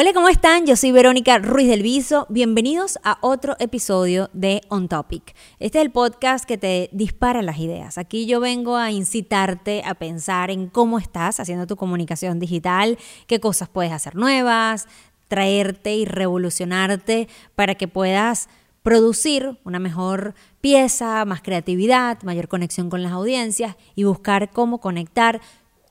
Hola, ¿cómo están? Yo soy Verónica Ruiz del Viso. Bienvenidos a otro episodio de On Topic. Este es el podcast que te dispara las ideas. Aquí yo vengo a incitarte a pensar en cómo estás haciendo tu comunicación digital, qué cosas puedes hacer nuevas, traerte y revolucionarte para que puedas producir una mejor pieza, más creatividad, mayor conexión con las audiencias y buscar cómo conectar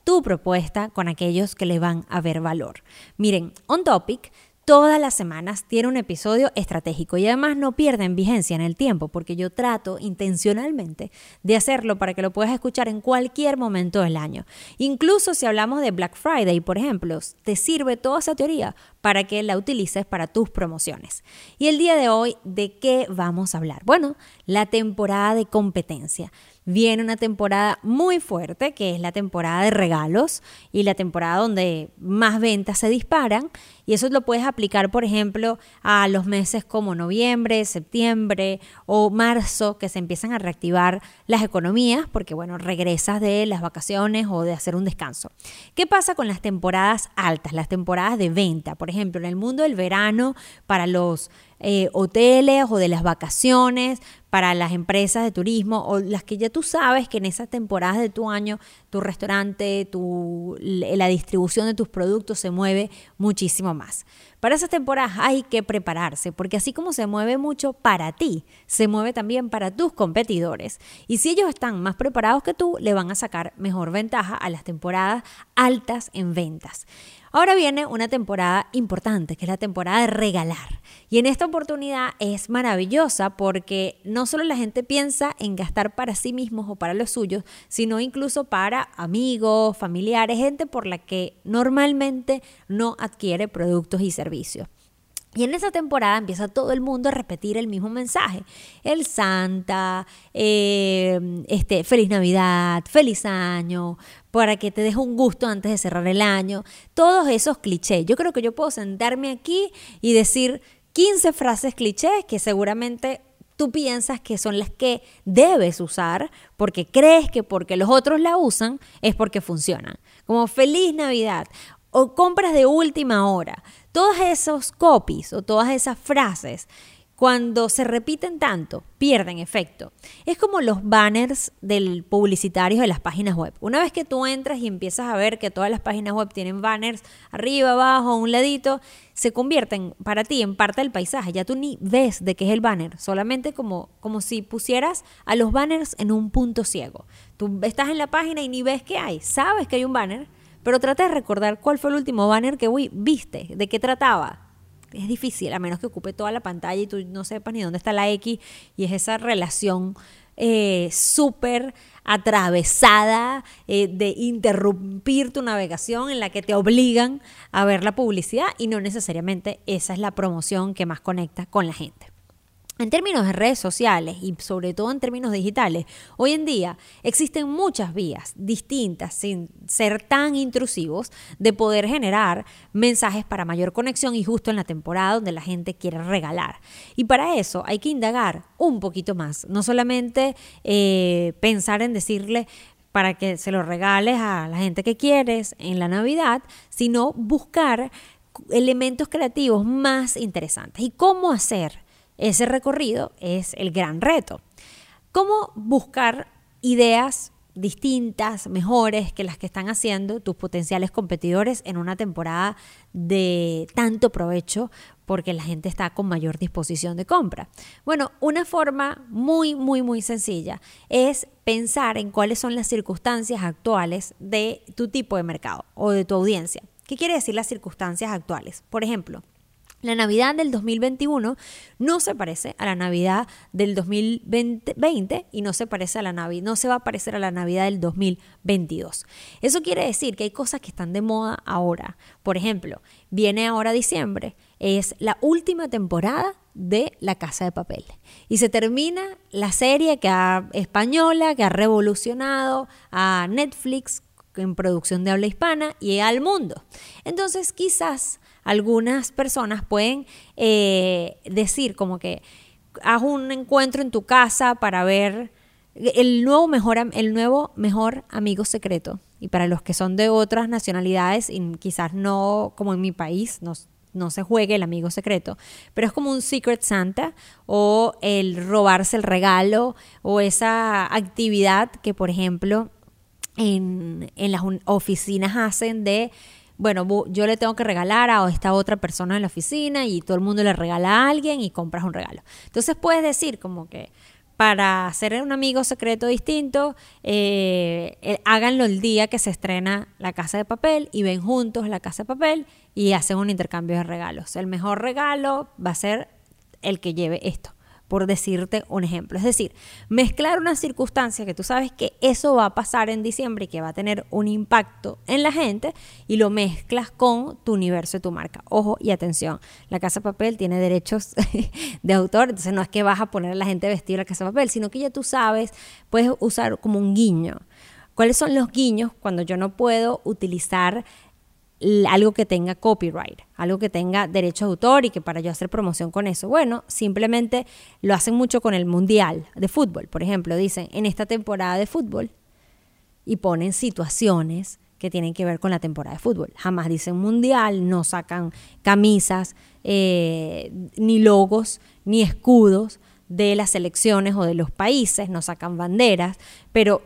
tu propuesta con aquellos que le van a ver valor. Miren, On Topic todas las semanas tiene un episodio estratégico y además no pierden vigencia en el tiempo porque yo trato intencionalmente de hacerlo para que lo puedas escuchar en cualquier momento del año. Incluso si hablamos de Black Friday, por ejemplo, te sirve toda esa teoría para que la utilices para tus promociones. Y el día de hoy, ¿de qué vamos a hablar? Bueno, la temporada de competencia viene una temporada muy fuerte, que es la temporada de regalos y la temporada donde más ventas se disparan. Y eso lo puedes aplicar, por ejemplo, a los meses como noviembre, septiembre o marzo, que se empiezan a reactivar las economías, porque bueno, regresas de las vacaciones o de hacer un descanso. ¿Qué pasa con las temporadas altas, las temporadas de venta? Por ejemplo, en el mundo del verano, para los eh, hoteles o de las vacaciones, para las empresas de turismo o las que ya tú sabes que en esas temporadas de tu año tu restaurante, tu, la distribución de tus productos se mueve muchísimo más. Para esas temporadas hay que prepararse, porque así como se mueve mucho para ti, se mueve también para tus competidores. Y si ellos están más preparados que tú, le van a sacar mejor ventaja a las temporadas altas en ventas. Ahora viene una temporada importante, que es la temporada de regalar. Y en esta oportunidad es maravillosa porque no solo la gente piensa en gastar para sí mismos o para los suyos, sino incluso para amigos, familiares, gente por la que normalmente no adquiere productos y servicios. Y en esa temporada empieza todo el mundo a repetir el mismo mensaje. El Santa, eh, este, feliz Navidad, feliz año, para que te des un gusto antes de cerrar el año. Todos esos clichés. Yo creo que yo puedo sentarme aquí y decir 15 frases clichés que seguramente tú piensas que son las que debes usar porque crees que porque los otros la usan es porque funcionan. Como feliz Navidad o compras de última hora. Todos esos copies o todas esas frases cuando se repiten tanto, pierden efecto. Es como los banners del publicitarios de las páginas web. Una vez que tú entras y empiezas a ver que todas las páginas web tienen banners arriba, abajo, a un ladito, se convierten para ti en parte del paisaje. Ya tú ni ves de qué es el banner, solamente como, como si pusieras a los banners en un punto ciego. Tú estás en la página y ni ves qué hay. Sabes que hay un banner, pero trata de recordar cuál fue el último banner que viste, de qué trataba es difícil, a menos que ocupe toda la pantalla y tú no sepas ni dónde está la X, y es esa relación eh, súper atravesada eh, de interrumpir tu navegación en la que te obligan a ver la publicidad y no necesariamente esa es la promoción que más conecta con la gente. En términos de redes sociales y sobre todo en términos digitales, hoy en día existen muchas vías distintas, sin ser tan intrusivos, de poder generar mensajes para mayor conexión y justo en la temporada donde la gente quiere regalar. Y para eso hay que indagar un poquito más, no solamente eh, pensar en decirle para que se lo regales a la gente que quieres en la Navidad, sino buscar elementos creativos más interesantes. ¿Y cómo hacer? Ese recorrido es el gran reto. ¿Cómo buscar ideas distintas, mejores que las que están haciendo tus potenciales competidores en una temporada de tanto provecho porque la gente está con mayor disposición de compra. Bueno, una forma muy, muy, muy sencilla es pensar en cuáles son las circunstancias actuales de tu tipo de mercado o de tu audiencia. ¿Qué quiere decir las circunstancias actuales? Por ejemplo, la Navidad del 2021 no se parece a la Navidad del 2020 y no se parece a la no se va a parecer a la Navidad del 2022. Eso quiere decir que hay cosas que están de moda ahora. Por ejemplo, viene ahora diciembre, es la última temporada de La Casa de Papel y se termina la serie que ha, española que ha revolucionado a Netflix en producción de habla hispana y al mundo. Entonces, quizás algunas personas pueden eh, decir como que haz un encuentro en tu casa para ver el nuevo mejor, el nuevo mejor amigo secreto. Y para los que son de otras nacionalidades y quizás no como en mi país, no, no se juegue el amigo secreto, pero es como un Secret Santa o el robarse el regalo o esa actividad que, por ejemplo, en, en las oficinas hacen de bueno, yo le tengo que regalar a esta otra persona en la oficina y todo el mundo le regala a alguien y compras un regalo. Entonces puedes decir como que para hacer un amigo secreto distinto, eh, eh, háganlo el día que se estrena La Casa de Papel y ven juntos La Casa de Papel y hacen un intercambio de regalos. El mejor regalo va a ser el que lleve esto por decirte un ejemplo. Es decir, mezclar una circunstancia que tú sabes que eso va a pasar en diciembre y que va a tener un impacto en la gente y lo mezclas con tu universo y tu marca. Ojo y atención, la Casa Papel tiene derechos de autor, entonces no es que vas a poner a la gente vestida la Casa Papel, sino que ya tú sabes, puedes usar como un guiño. ¿Cuáles son los guiños cuando yo no puedo utilizar algo que tenga copyright, algo que tenga derecho de autor y que para yo hacer promoción con eso. Bueno, simplemente lo hacen mucho con el Mundial de fútbol. Por ejemplo, dicen en esta temporada de fútbol y ponen situaciones que tienen que ver con la temporada de fútbol. Jamás dicen mundial, no sacan camisas, eh, ni logos, ni escudos de las elecciones o de los países, no sacan banderas, pero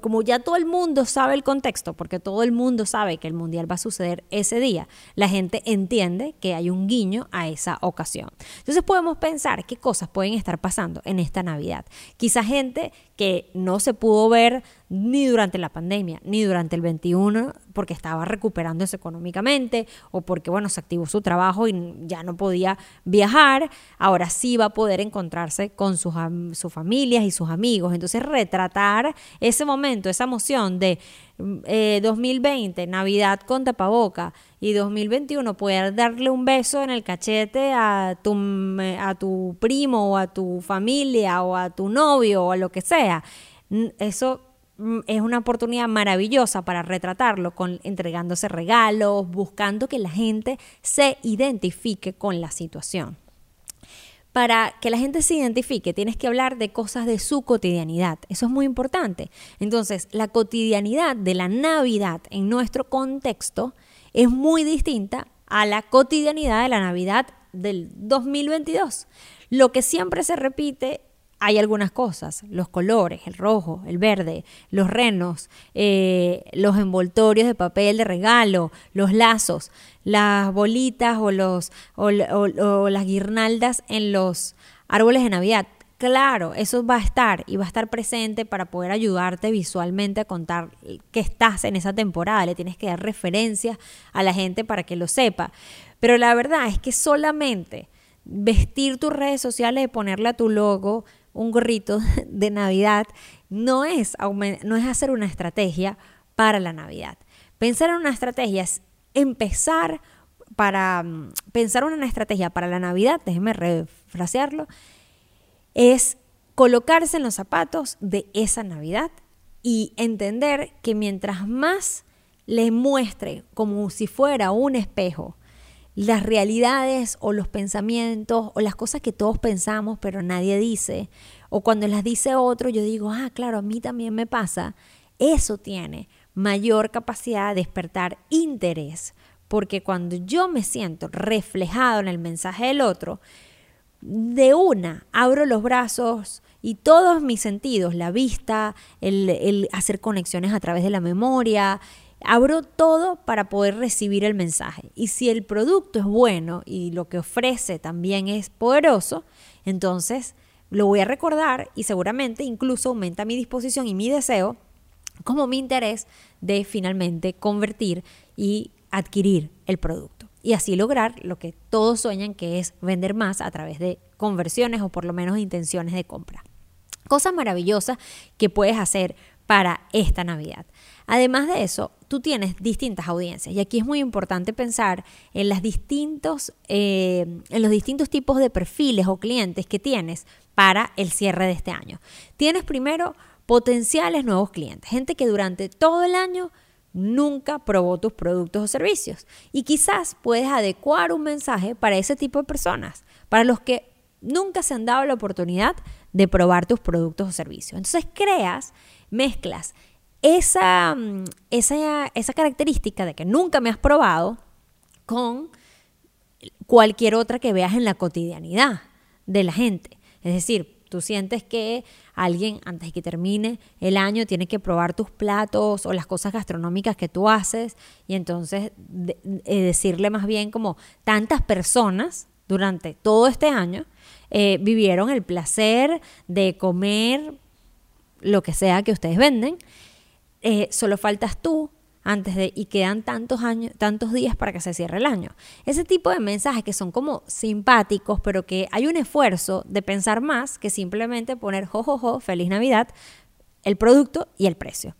como ya todo el mundo sabe el contexto, porque todo el mundo sabe que el mundial va a suceder ese día, la gente entiende que hay un guiño a esa ocasión. Entonces podemos pensar qué cosas pueden estar pasando en esta Navidad. Quizá gente que no se pudo ver ni durante la pandemia, ni durante el 21, porque estaba recuperándose económicamente o porque, bueno, se activó su trabajo y ya no podía viajar, ahora sí va a poder encontrarse con sus, sus familias y sus amigos. Entonces, retratar ese momento, esa emoción de 2020, eh, Navidad con tapaboca, y 2021 poder darle un beso en el cachete a tu, a tu primo o a tu familia o a tu novio o a lo que sea. Eso Mm, es una oportunidad maravillosa para retratarlo, con, entregándose regalos, buscando que la gente se identifique con la situación. Para que la gente se identifique, tienes que hablar de cosas de su cotidianidad. Eso es muy importante. Entonces, la cotidianidad de la Navidad en nuestro contexto es muy distinta a la cotidianidad de la Navidad del 2022. Lo que siempre se repite hay algunas cosas, los colores, el rojo, el verde, los renos, eh, los envoltorios de papel de regalo, los lazos, las bolitas o, los, o, las guirnaldas en los árboles de Navidad. Claro, eso va a estar y va a estar presente para poder ayudarte visualmente a contar que estás en esa temporada. Le tienes que dar referencias a la gente para que lo sepa. Pero la verdad es que solamente vestir tus redes sociales y ponerle a tu logo un gorrito de Navidad no es, no es hacer una estrategia para la Navidad. Pensar en una estrategia es empezar para mm, pensar una estrategia para la Navidad, déjeme refrasearlo, es colocarse en los zapatos de esa Navidad y entender que mientras más le muestre como si fuera un espejo las realidades o los pensamientos o las cosas que todos pensamos pero nadie dice, o cuando las dice otro yo digo, ah, claro, a mí también me pasa, eso tiene mayor capacidad de despertar interés, porque cuando yo me siento reflejado en el mensaje del otro, de una abro los brazos y todos mis sentidos, la vista, el, el hacer conexiones a través de la memoria, Abro todo para poder recibir el mensaje. Y si el producto es bueno y lo que ofrece también es poderoso, entonces lo voy a recordar y seguramente incluso aumenta mi disposición y mi deseo como mi interés de finalmente convertir y adquirir el producto. Y así lograr lo que todos sueñan, que es vender más a través de conversiones o por lo menos intenciones de compra. Cosa maravillosa que puedes hacer para esta Navidad. Además de eso, tú tienes distintas audiencias y aquí es muy importante pensar eh, en los distintos tipos de perfiles o clientes que tienes para el cierre de este año. Tienes primero potenciales nuevos clientes, gente que durante todo el año nunca probó tus productos o servicios y quizás puedes adecuar un mensaje para ese tipo de personas, para los que nunca se han dado la oportunidad de probar tus productos o servicios. Entonces creas, mezclas esa, mm, esa, esa característica de que nunca me has probado con cualquier otra que veas en la cotidianidad de la gente. Es decir, tú sientes que alguien antes de que termine el año tiene que probar tus platos o las cosas gastronómicas que tú haces y entonces eh, decirle más bien como tantas personas durante todo este año eh, vivieron el placer de comer lo que sea que ustedes venden. Eh, solo faltas tú antes de y quedan tantos años, tantos días para que se cierre el año. Ese tipo de mensajes que son como simpáticos, pero que hay un esfuerzo de pensar más que simplemente poner jojojo, feliz Navidad, el producto y el precio.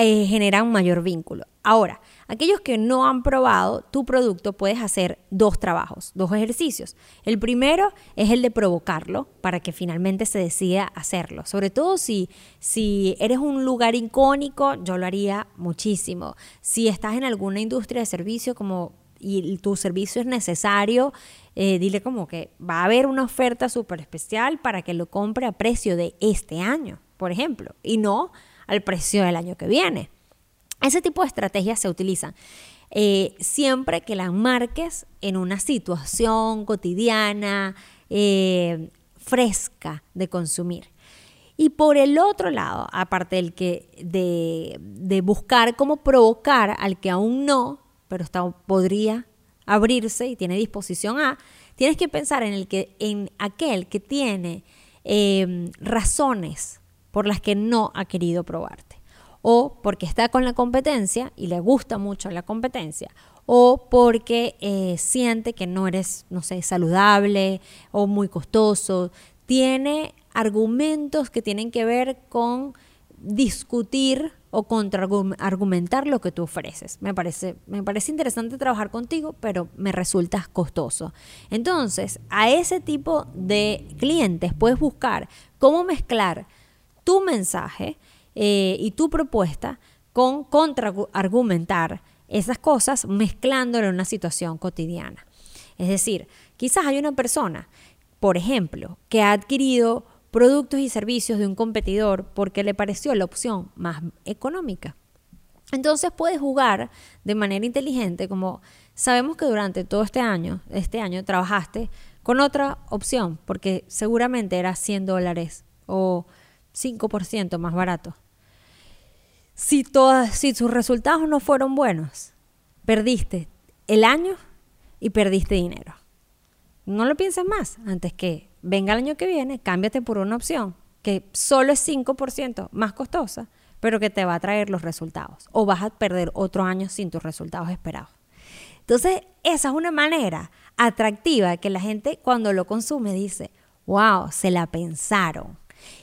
Eh, generan un mayor vínculo. Ahora, aquellos que no han probado tu producto, puedes hacer dos trabajos, dos ejercicios. El primero es el de provocarlo para que finalmente se decida hacerlo. Sobre todo si, si eres un lugar icónico, yo lo haría muchísimo. Si estás en alguna industria de servicio como y tu servicio es necesario, eh, dile como que va a haber una oferta súper especial para que lo compre a precio de este año, por ejemplo, y no al precio del año que viene. Ese tipo de estrategias se utilizan eh, siempre que las marques en una situación cotidiana, eh, fresca de consumir. Y por el otro lado, aparte del que de, buscar cómo provocar al que aún no, pero está, podría abrirse y tiene disposición a, tienes que pensar en el que en aquel que tiene eh, razones por las que no ha querido probarte. O porque está con la competencia y le gusta mucho la competencia. O porque eh, siente que no eres, no sé, saludable o muy costoso. Tiene argumentos que tienen que ver con discutir o contraargumentar lo que tú ofreces. Me parece, me parece interesante trabajar contigo, pero me resulta costoso. Entonces, a ese tipo de clientes puedes buscar cómo mezclar tu mensaje eh, y tu propuesta con contraargumentar esas cosas mezclándolo en una situación cotidiana. Es decir, quizás hay una persona, por ejemplo, que ha adquirido productos y servicios de un competidor porque le pareció la opción más económica. Entonces puedes jugar de manera inteligente como sabemos que durante todo este año, este año trabajaste con otra opción porque seguramente era 100 dólares o 5% más barato. Si, todas, si sus resultados no fueron buenos, perdiste el año y perdiste dinero. No lo pienses más antes que venga el año que viene, cámbiate por una opción que solo es 5% más costosa, pero que te va a traer los resultados. O vas a perder otro año sin tus resultados esperados. Entonces, esa es una manera atractiva que la gente cuando lo consume dice, wow, se la pensaron.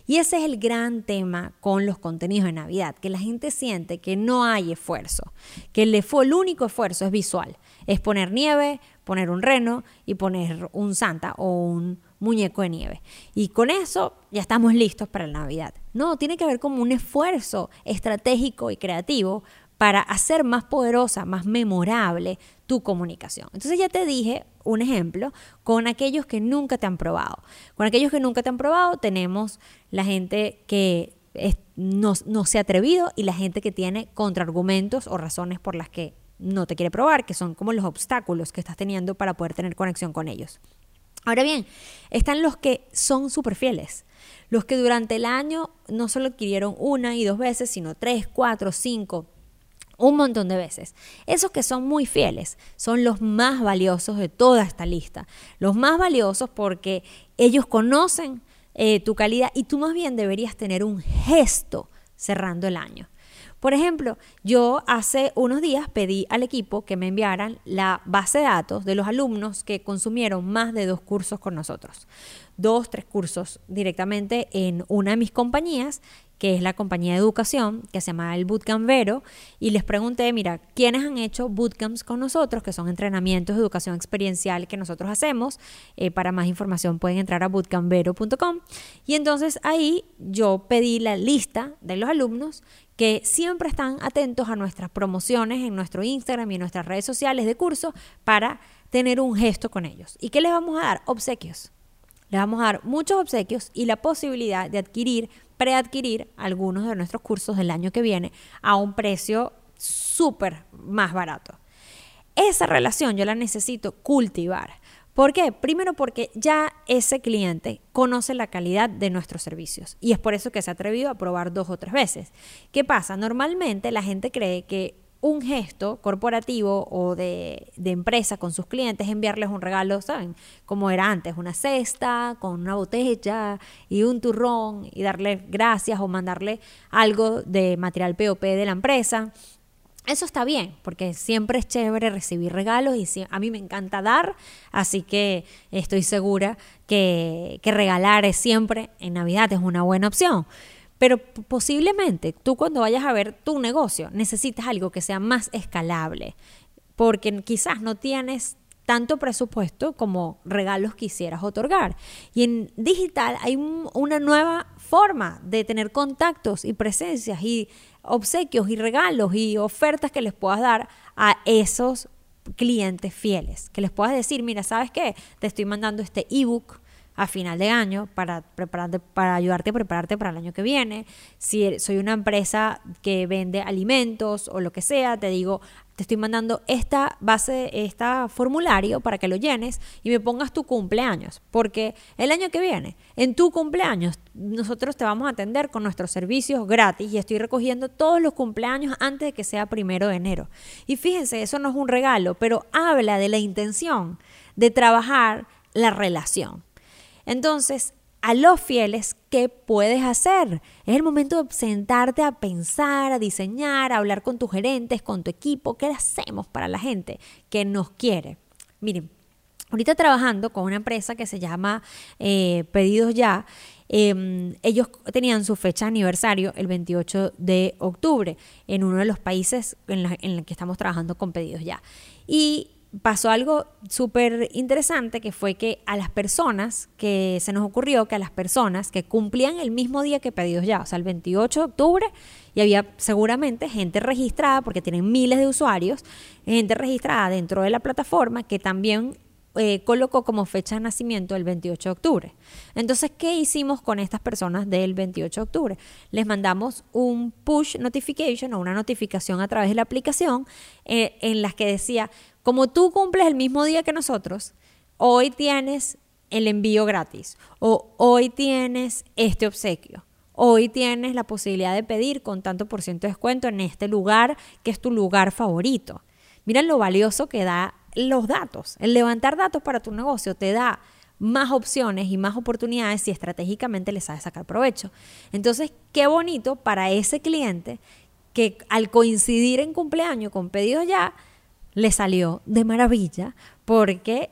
Y ese es el gran tema con los contenidos de Navidad, que la gente siente que no hay esfuerzo, que el, el único esfuerzo es visual, es poner nieve, poner un reno y poner un santa o un muñeco de nieve. Y con eso ya estamos listos para la Navidad. No, tiene que haber como un esfuerzo estratégico y creativo para hacer más poderosa, más memorable tu comunicación. Entonces ya te dije un ejemplo con aquellos que nunca te han probado. Con aquellos que nunca te han probado tenemos la gente que no, no se ha atrevido y la gente que tiene contraargumentos o razones por las que no te quiere probar, que son como los obstáculos que estás teniendo para poder tener conexión con ellos. Ahora bien, están los que son súper fieles, los que durante el año no solo adquirieron una y dos veces, sino tres, cuatro, cinco, un montón de veces. Esos que son muy fieles son los más valiosos de toda esta lista. Los más valiosos porque ellos conocen eh, tu calidad y tú más bien deberías tener un gesto cerrando el año. Por ejemplo, yo hace unos días pedí al equipo que me enviaran la base de datos de los alumnos que consumieron más de dos cursos con nosotros. Dos, tres cursos directamente en una de mis compañías que es la compañía de educación, que se llama el Bootcamp Vero, y les pregunté, mira, ¿quiénes han hecho bootcamps con nosotros, que son entrenamientos de educación experiencial que nosotros hacemos? Eh, para más información pueden entrar a bootcampvero.com. Y entonces ahí yo pedí la lista de los alumnos que siempre están atentos a nuestras promociones en nuestro Instagram y en nuestras redes sociales de curso para tener un gesto con ellos. ¿Y qué les vamos a dar? Obsequios. Les vamos a dar muchos obsequios y la posibilidad de adquirir preadquirir algunos de nuestros cursos del año que viene a un precio súper más barato. esa relación yo la necesito cultivar. ¿Por qué? Primero porque ya ese cliente conoce la calidad de nuestros servicios y es por eso que se ha atrevido a probar dos o tres veces. ¿Qué pasa? Normalmente la gente cree que un gesto corporativo o de, empresa con sus clientes, enviarles un regalo, ¿saben? Como era antes, una cesta con una botella y un turrón y darle gracias o mandarle algo de material POP de la empresa. Eso está bien, porque siempre es chévere recibir regalos y a mí me encanta dar, así que estoy segura que, que regalar es siempre en Navidad es una buena opción. Pero posiblemente tú cuando vayas a ver tu negocio necesitas algo que sea más escalable, porque quizás no tienes tanto presupuesto como regalos quisieras otorgar. Y en digital hay una nueva forma de tener contactos y presencias y obsequios y regalos y ofertas que les puedas dar a esos clientes fieles. Que les puedas decir, mira, ¿sabes qué? Te estoy mandando este ebook a final de año para, prepararte, para ayudarte a prepararte para el año que viene. Si soy una empresa que vende alimentos o lo que sea, te digo, te estoy mandando esta base, este formulario para que lo llenes y me pongas tu cumpleaños. Porque el año que viene, en tu cumpleaños, nosotros te vamos a atender con nuestros servicios gratis y estoy recogiendo todos los cumpleaños antes de que sea primero de enero. Y fíjense, eso no es un regalo, pero habla de la intención de trabajar la relación. Entonces, a los fieles, ¿qué puedes hacer? Es el momento de sentarte a pensar, a diseñar, a hablar con tus gerentes, con tu equipo. ¿Qué hacemos para la gente que nos quiere? Miren, ahorita trabajando con una empresa que se llama eh, Pedidos Ya. Em, ellos tenían su fecha de aniversario el 28 de octubre en uno de los países en los que estamos trabajando con pedidos ya. Y pasó algo súper interesante que fue que a las personas que se nos ocurrió que a las personas que cumplían el mismo día que pedidos ya, o sea, el 28 de octubre, y había seguramente gente registrada, porque tienen miles de usuarios, gente registrada dentro de la plataforma que también eh, colocó como fecha de nacimiento el 28 de octubre. Entonces, ¿qué hicimos con estas personas del 28 de octubre? Les mandamos un push notification o una notificación a través de la aplicación eh, en las que decía, como tú cumples el mismo día que nosotros, hoy tienes el envío gratis o hoy tienes este obsequio. Hoy tienes la posibilidad de pedir con tanto por ciento de descuento en este lugar que es tu lugar favorito. Mira lo valioso que da los datos. El levantar datos para tu negocio te da más opciones y más oportunidades si estratégicamente le sabes sacar provecho. Entonces, qué bonito para ese cliente que al coincidir en cumpleaños con pedidos ya, le salió de maravilla porque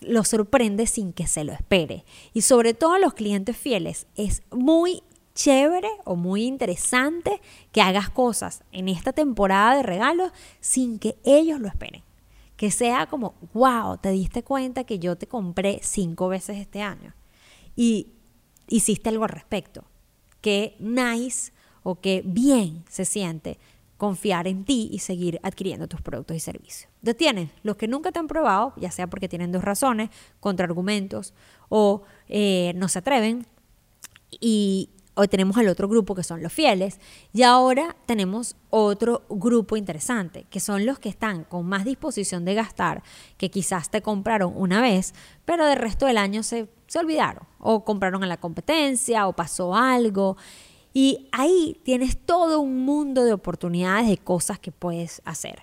lo sorprende sin que se lo espere. Y sobre todo a los clientes fieles, es muy chévere o muy interesante que hagas cosas en esta temporada de regalos sin que ellos lo esperen. Que sea como, wow, te diste cuenta que yo te compré cinco veces este año y hiciste algo al respecto. Qué nice o qué bien se siente confiar en ti y seguir adquiriendo tus productos y servicios. Entonces los que nunca te han probado, ya sea porque tienen dos razones, contraargumentos o eh, no se atreven, y hoy tenemos al otro grupo que son los fieles, y ahora tenemos otro grupo interesante, que son los que están con más disposición de gastar, que quizás te compraron una vez, pero del resto del año se, se olvidaron, o compraron en la competencia, o pasó algo. Y ahí tienes todo un mundo de oportunidades, de cosas que puedes hacer.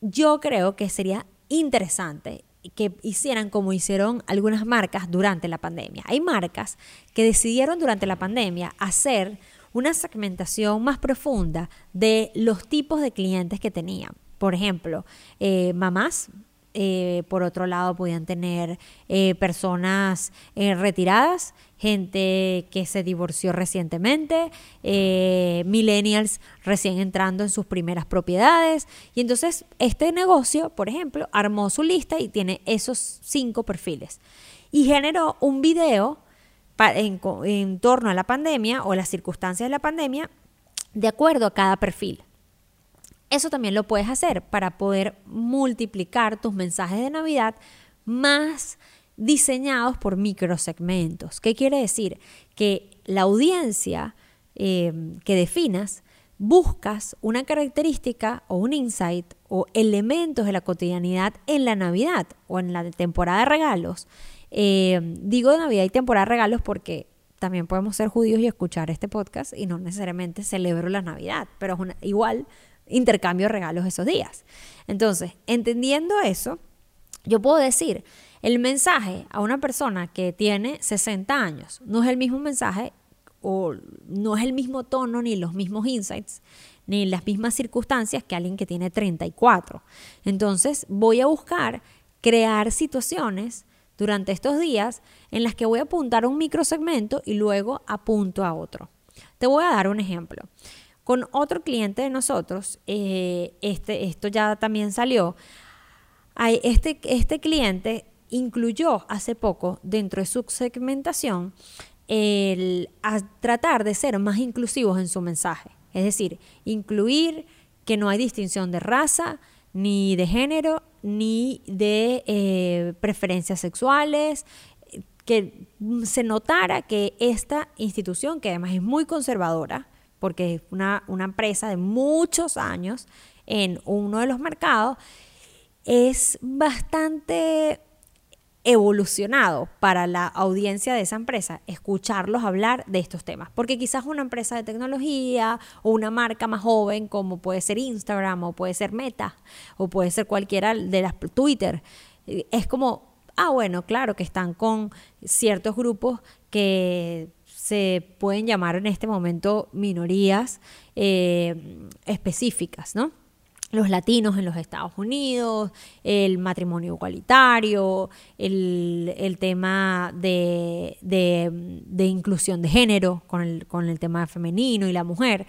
Yo creo que sería interesante que hicieran como hicieron algunas marcas durante la pandemia. Hay marcas que decidieron durante la pandemia hacer una segmentación más profunda de los tipos de clientes que tenían. Por ejemplo, eh, mamás eh, por otro lado, podían tener eh, personas eh, retiradas, gente que se divorció recientemente, millennials recién entrando en sus primeras propiedades. Y entonces este negocio, por ejemplo, armó su lista y tiene esos cinco perfiles. Y generó un video en, en torno a la pandemia o las circunstancias de la pandemia de acuerdo a cada perfil. Eso también lo puedes hacer para poder multiplicar tus mensajes de Navidad más diseñados por microsegmentos. ¿Qué quiere decir? Que la audiencia eh, que definas buscas una característica o un insight o elementos de la cotidianidad en la Navidad o en la temporada de regalos. Eh, digo Navidad y temporada de regalos porque también podemos ser judíos y escuchar este podcast y no necesariamente celebro la Navidad, pero es igual intercambio regalos esos días. Entonces, entendiendo eso, yo puedo decir, el mensaje a una persona que tiene 60 años no es el mismo mensaje o no es el mismo tono ni los mismos insights ni las mismas circunstancias que alguien que tiene 34. Entonces, voy a buscar crear situaciones durante estos días en las que voy a apuntar a un microsegmento y luego apunto a otro. Te voy a dar un ejemplo. Con otro cliente de nosotros, eh, este, esto ya también salió, este, este cliente incluyó hace poco dentro de su segmentación el tratar de ser más inclusivos en su mensaje. Es decir, incluir que no hay distinción de raza, ni de género, ni de eh, preferencias sexuales, que se notara que esta institución, que además es muy conservadora, porque es una, una empresa de muchos años en uno de los mercados, es bastante evolucionado para la audiencia de esa empresa escucharlos hablar de estos temas. Porque quizás una empresa de tecnología o una marca más joven como puede ser Instagram o puede ser Meta o puede ser cualquiera de las Twitter, es como, ah, bueno, claro que están con ciertos grupos que se pueden llamar en este momento minorías eh, específicas, ¿no? los latinos en los Estados Unidos, el matrimonio igualitario, el, tema de, inclusión de género con el, con el tema femenino y la mujer.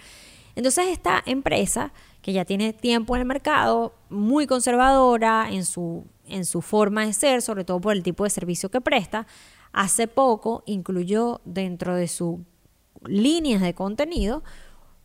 Entonces esta empresa, que ya tiene tiempo en el mercado, muy conservadora en su, en su forma de ser, sobre todo por el tipo de servicio que presta, hace poco incluyó dentro de sus líneas de contenido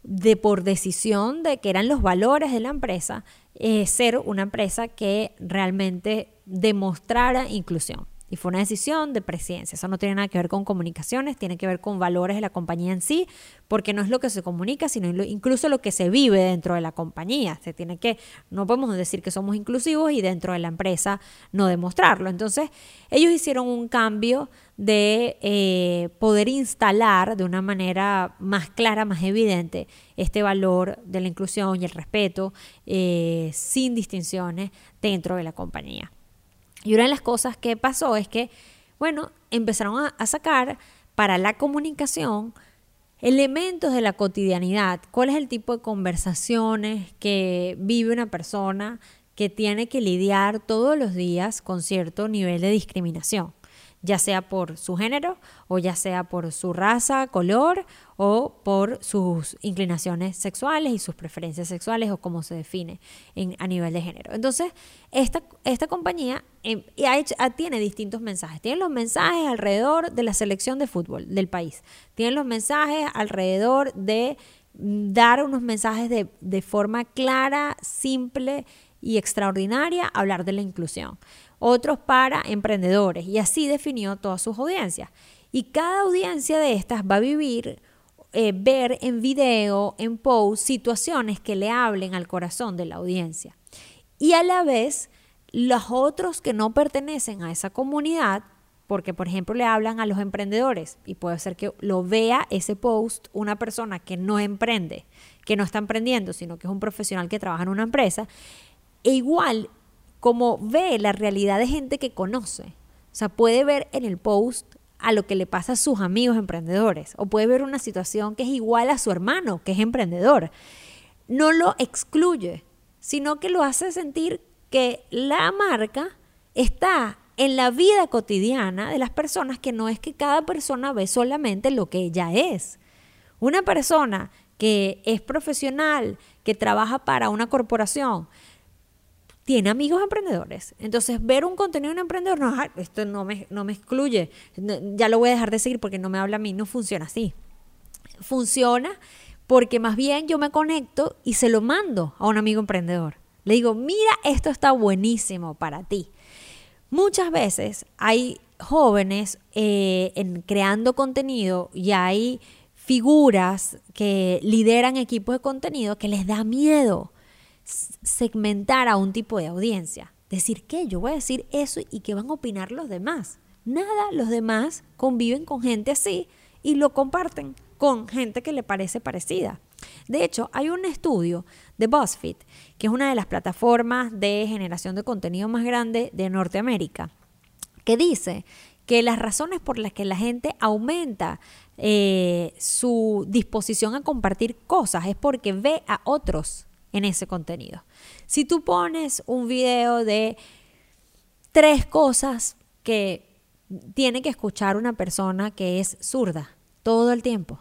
de por decisión de que eran los valores de la empresa, eh, ser una empresa que realmente demostrara inclusión. Y fue una decisión de presidencia. Eso no tiene nada que ver con comunicaciones, tiene que ver con valores de la compañía en sí, porque no es lo que se comunica, sino incluso lo que se vive dentro de la compañía. Se tiene que, no podemos decir que somos inclusivos y dentro de la empresa no demostrarlo. Entonces, ellos hicieron un cambio de eh, poder instalar de una manera más clara, más evidente, este valor de la inclusión y el respeto eh, sin distinciones dentro de la compañía. Y una de las cosas que pasó es que, bueno, empezaron a, sacar para la comunicación elementos de la cotidianidad, cuál es el tipo de conversaciones que vive una persona que tiene que lidiar todos los días con cierto nivel de discriminación ya sea por su género o ya sea por su raza, color o por sus inclinaciones sexuales y sus preferencias sexuales o cómo se define en, a nivel de género. Entonces, esta, esta compañía em, tiene distintos mensajes. Tiene los mensajes alrededor de la selección de fútbol del país. Tiene los mensajes alrededor de mm, dar unos mensajes de, de forma clara, simple y extraordinaria, hablar de la inclusión otros para emprendedores y así definió todas sus audiencias. Y cada audiencia de estas va a vivir, eh, ver en video, en post, situaciones que le hablen al corazón de la audiencia. Y a la vez, los otros que no pertenecen a esa comunidad, porque por ejemplo le hablan a los emprendedores y puede ser que lo vea ese post una persona que no emprende, que no está emprendiendo, sino que es un profesional que trabaja en una empresa, e igual como ve la realidad de gente que conoce. O sea, puede ver en el post a lo que le pasa a sus amigos emprendedores o puede ver una situación que es igual a su hermano, que es emprendedor. No lo excluye, sino que lo hace sentir que la marca está en la vida cotidiana de las personas que no es que cada persona ve solamente lo que ella es. Una persona que es profesional, que trabaja para una corporación, tiene amigos emprendedores. Entonces, ver un contenido de un emprendedor, no, esto no me, no me excluye, ya lo voy a dejar de seguir porque no me habla a mí, no funciona así. Funciona porque más bien yo me conecto y se lo mando a un amigo emprendedor. Le digo, mira, esto está buenísimo para ti. Muchas veces hay jóvenes eh, creando contenido y hay figuras que lideran equipos de contenido que les da miedo segmentar a un tipo de audiencia. Decir que yo voy a decir eso y que van a opinar los demás. Nada, los demás conviven con gente así y lo comparten con gente que le parece parecida. De hecho, hay un estudio de BuzzFeed, que es una de las plataformas de generación de contenido más grande de Norteamérica, que dice que las razones por las que la gente aumenta eh, su disposición a compartir cosas es porque ve a otros en ese contenido. Si tú pones un video de tres cosas que tiene que escuchar una persona que es zurda todo el tiempo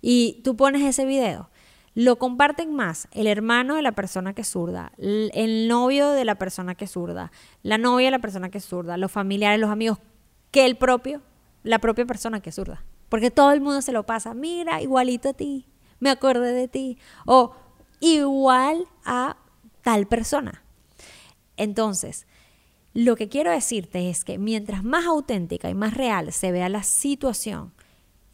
y tú pones ese video, lo comparten más el hermano de la persona que es zurda, el novio de la persona que es zurda, la novia de la persona que es zurda, los familiares, los amigos, que el propio, la propia persona que es zurda. Porque todo el mundo se lo pasa, mira, igualito a ti, me acordé de ti, o igual a tal persona. Entonces, lo que quiero decirte es que mientras más auténtica y más real se vea la situación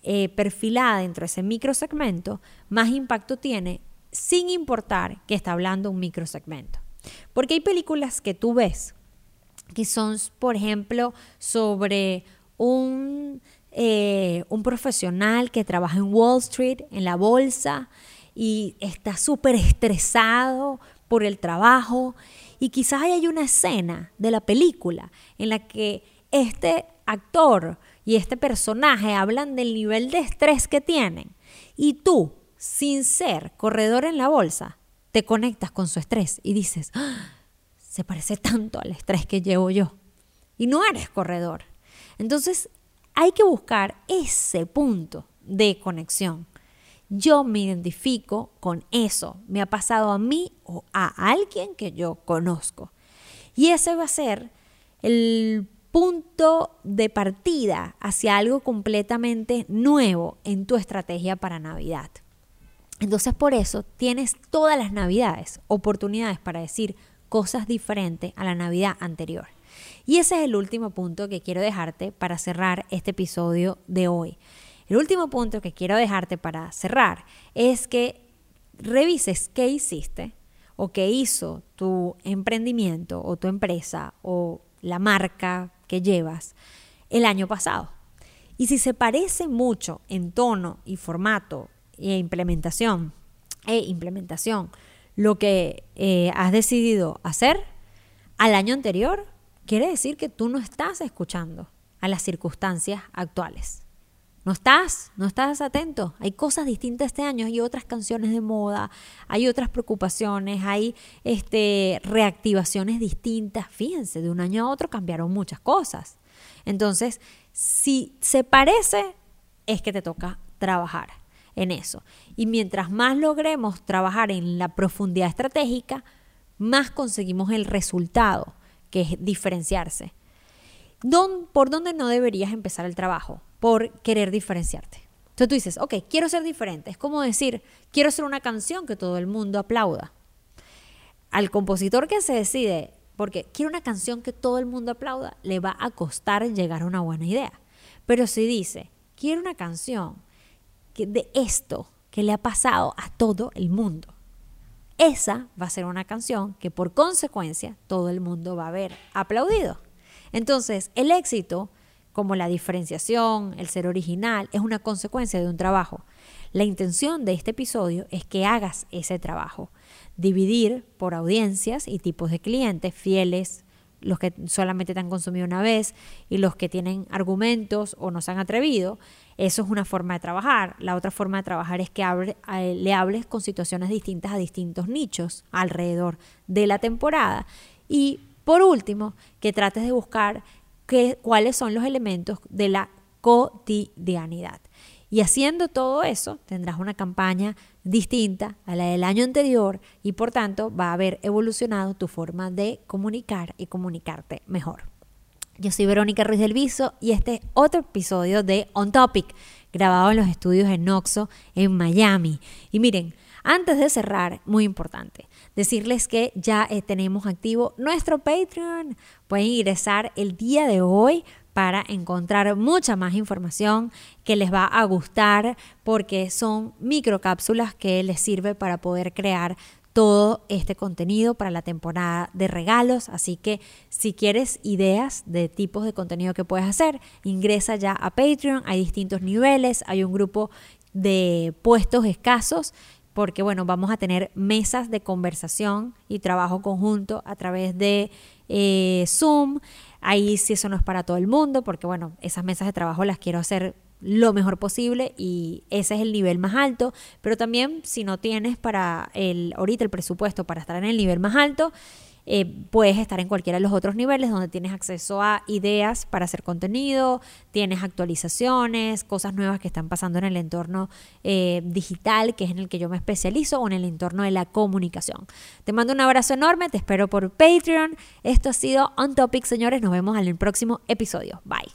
eh, perfilada dentro de ese microsegmento, más impacto tiene sin importar que está hablando un microsegmento. Porque hay películas que tú ves que son, por ejemplo, sobre un, eh, un profesional que trabaja en Wall Street, en la bolsa, y está súper estresado por el trabajo. Y quizás hay una escena de la película en la que este actor y este personaje hablan del nivel de estrés que tienen. Y tú, sin ser corredor en la bolsa, te conectas con su estrés y dices, ¡Ah! se parece tanto al estrés que llevo yo. Y no eres corredor. Entonces, hay que buscar ese punto de conexión. Yo me identifico con eso. Me ha pasado a mí o a alguien que yo conozco. Y ese va a ser el punto de partida hacia algo completamente nuevo en tu estrategia para Navidad. Entonces por eso tienes todas las Navidades oportunidades para decir, cosas diferentes a la Navidad anterior. Y ese es el último punto que quiero dejarte para cerrar este episodio de hoy. El último punto que quiero dejarte para cerrar es que revises qué hiciste o qué hizo tu emprendimiento o tu empresa o la marca que llevas el año pasado. Y si se parece mucho en tono y formato e implementación, e implementación lo que eh, has decidido hacer al año anterior, quiere decir que tú no estás escuchando a las circunstancias actuales. No estás, no estás atento. Hay cosas distintas este año, hay otras canciones de moda, hay otras preocupaciones, hay este, reactivaciones distintas. Fíjense, de un año a otro cambiaron muchas cosas. Entonces, si se parece, es que te toca trabajar en eso. Y mientras más logremos trabajar en la profundidad estratégica, más conseguimos el resultado, que es diferenciarse. ¿Por dónde no deberías empezar el trabajo? Por querer diferenciarte. Entonces tú dices, ok, quiero ser diferente. Es como decir, quiero hacer una canción que todo el mundo aplauda. Al compositor que se decide, porque quiero una canción que todo el mundo aplauda, le va a costar llegar a una buena idea. Pero si dice, quiero una canción de esto que le ha pasado a todo el mundo. Esa va a ser una canción que por consecuencia todo el mundo va a haber aplaudido. Entonces, el éxito, como la diferenciación, el ser original, es una consecuencia de un trabajo. La intención de este episodio es que hagas ese trabajo. Dividir por audiencias y tipos de clientes fieles, los que solamente te han consumido una vez y los que tienen argumentos o no se han atrevido, eso es una forma de trabajar. La otra forma de trabajar es que eh, le hables con situaciones distintas a distintos nichos alrededor de la temporada. Y por último, que trates de buscar cuáles son los elementos de la cotidianidad. Y haciendo todo eso, tendrás una campaña distinta a la del año anterior y por tanto va a haber evolucionado tu forma de comunicar y comunicarte mejor. Yo soy Verónica Ruiz del Viso y este es otro episodio de On Topic, grabado en los estudios en Noxo, en Miami. Y miren, antes de cerrar, muy importante, decirles que ya eh, tenemos activo nuestro Patreon. Pueden ingresar el día de hoy para encontrar mucha más información que les va a gustar porque son microcápsulas que les sirve para poder crear todo este contenido para la temporada de regalos. Así que si quieres ideas de tipos de contenido que puedes hacer, ingresa ya a Patreon. Hay distintos niveles, hay un grupo de puestos escasos porque bueno, vamos a tener mesas de conversación y trabajo conjunto a través de eh, Zoom. Ahí sí eso no es para todo el mundo, porque bueno, esas mesas de trabajo las quiero hacer lo mejor posible y ese es el nivel más alto, pero también si no tienes para el ahorita el presupuesto para estar en el nivel más alto, eh, puedes estar en cualquiera de los otros niveles donde tienes acceso a ideas para hacer contenido, tienes actualizaciones, cosas nuevas que están pasando en el entorno eh, digital, que es en el que yo me especializo, o en el entorno de la comunicación. Te mando un abrazo enorme, te espero por Patreon. Esto ha sido On Topic, señores. Nos vemos en el próximo episodio. Bye.